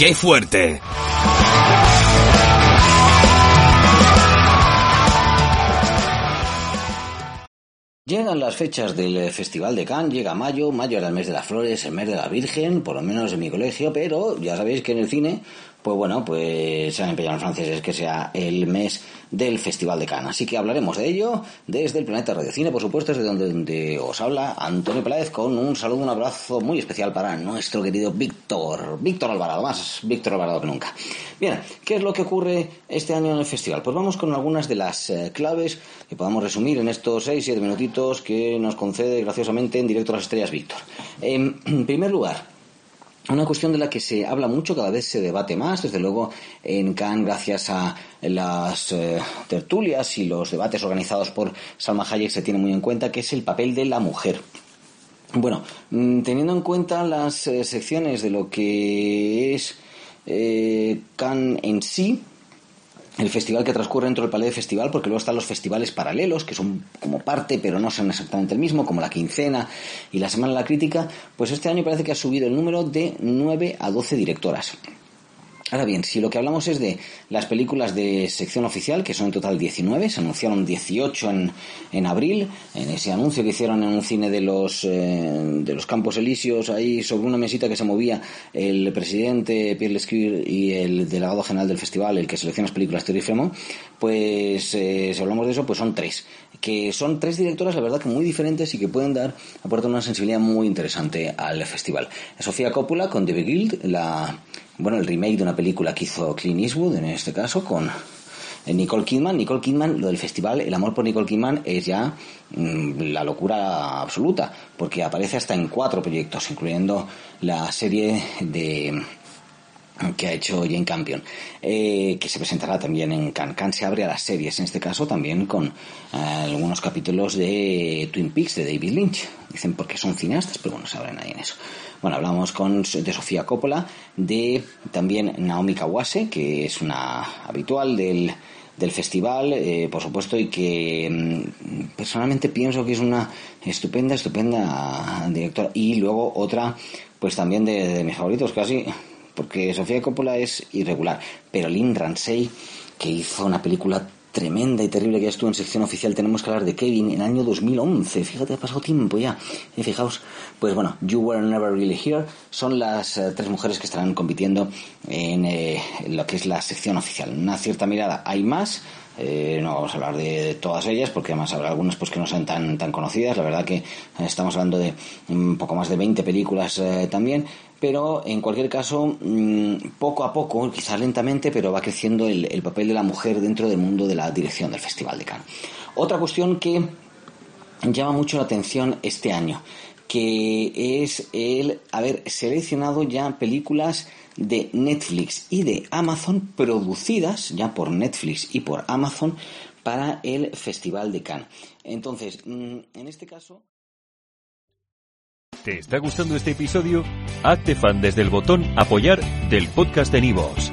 ¡Qué fuerte! Llegan las fechas del Festival de Cannes, llega mayo, mayo era el mes de las flores, el mes de la Virgen, por lo menos en mi colegio, pero ya sabéis que en el cine pues bueno, pues se han empeñado los franceses que sea el mes del Festival de Cannes. Así que hablaremos de ello desde el Planeta Radio Cine, por supuesto, desde donde, os habla Antonio Peláez con un saludo, un abrazo muy especial para nuestro querido Víctor, Víctor Alvarado, más Víctor Alvarado que nunca. Bien, ¿qué es lo que ocurre este año en el festival? Pues vamos con algunas de las eh, claves que podamos resumir en estos 6-7 minutitos que nos concede graciosamente en directo a las estrellas Víctor. en primer lugar, una cuestión de la que se habla mucho, cada vez se debate más, desde luego en Cannes gracias a las eh, tertulias y los debates organizados por Salma Hayek se tiene muy en cuenta, que es el papel de la mujer. Bueno, mm, teniendo en cuenta las eh, secciones de lo que es eh, Cannes en sí, el festival que transcurre dentro del Palais de Festival, porque luego están los festivales paralelos, que son como parte, pero no son exactamente el mismo, como la quincena y la Semana de la Crítica, pues este año parece que ha subido el número de 9 a 12 directoras. Ahora bien, si lo que hablamos es de las películas de sección oficial, que son en total 19, se anunciaron 18 en, en abril, en ese anuncio que hicieron en un cine de los, eh, de los Campos Elíseos, ahí sobre una mesita que se movía el presidente Pierre Lescure y el delegado general del festival, el que selecciona las películas, Thierry Fremont, pues eh, si hablamos de eso, pues son tres que son tres directoras, la verdad que muy diferentes y que pueden dar, aportar una sensibilidad muy interesante al festival. Sofía Coppola con The Guild, la, bueno, el remake de una película que hizo Clint Eastwood, en este caso, con eh, Nicole Kidman. Nicole Kidman, lo del festival, el amor por Nicole Kidman es ya mm, la locura absoluta, porque aparece hasta en cuatro proyectos, incluyendo la serie de que ha hecho Jane Campion, eh, que se presentará también en Cannes. Cannes se abre a las series, en este caso también con eh, algunos capítulos de Twin Peaks de David Lynch. Dicen porque son cineastas, pero bueno, no sabe nadie en eso. Bueno, hablamos con, de Sofía Coppola, de también Naomi Kawase, que es una habitual del, del festival, eh, por supuesto, y que mm, personalmente pienso que es una estupenda, estupenda directora. Y luego otra, pues también de, mis favoritos, casi porque Sofía Coppola es irregular, pero Lynn Ramsey, que hizo una película tremenda y terrible que ya estuvo en sección oficial, tenemos que hablar de Kevin en el año 2011, fíjate, ha pasado tiempo ya, y fijaos, pues bueno, You Were Never Really Here, son las eh, tres mujeres que estarán compitiendo en eh, lo que es la sección oficial. Una cierta mirada, hay más, eh, no vamos a hablar de, todas ellas porque además habrá algunas pues que no sean tan, tan conocidas. La verdad que estamos hablando de un poco más de 20 películas eh, también. Pero en cualquier caso, mm, poco a poco, quizás lentamente, pero va creciendo el, el papel de la mujer dentro del mundo de la dirección del Festival de Cannes. Otra cuestión que llama mucho la atención este año, que es el haber seleccionado ya películas de Netflix y de Amazon producidas ya por Netflix y por Amazon para el Festival de Cannes. Entonces, mm, en este caso... ¿Te está gustando este episodio? Hazte fan desde el botón apoyar del podcast de Nivos.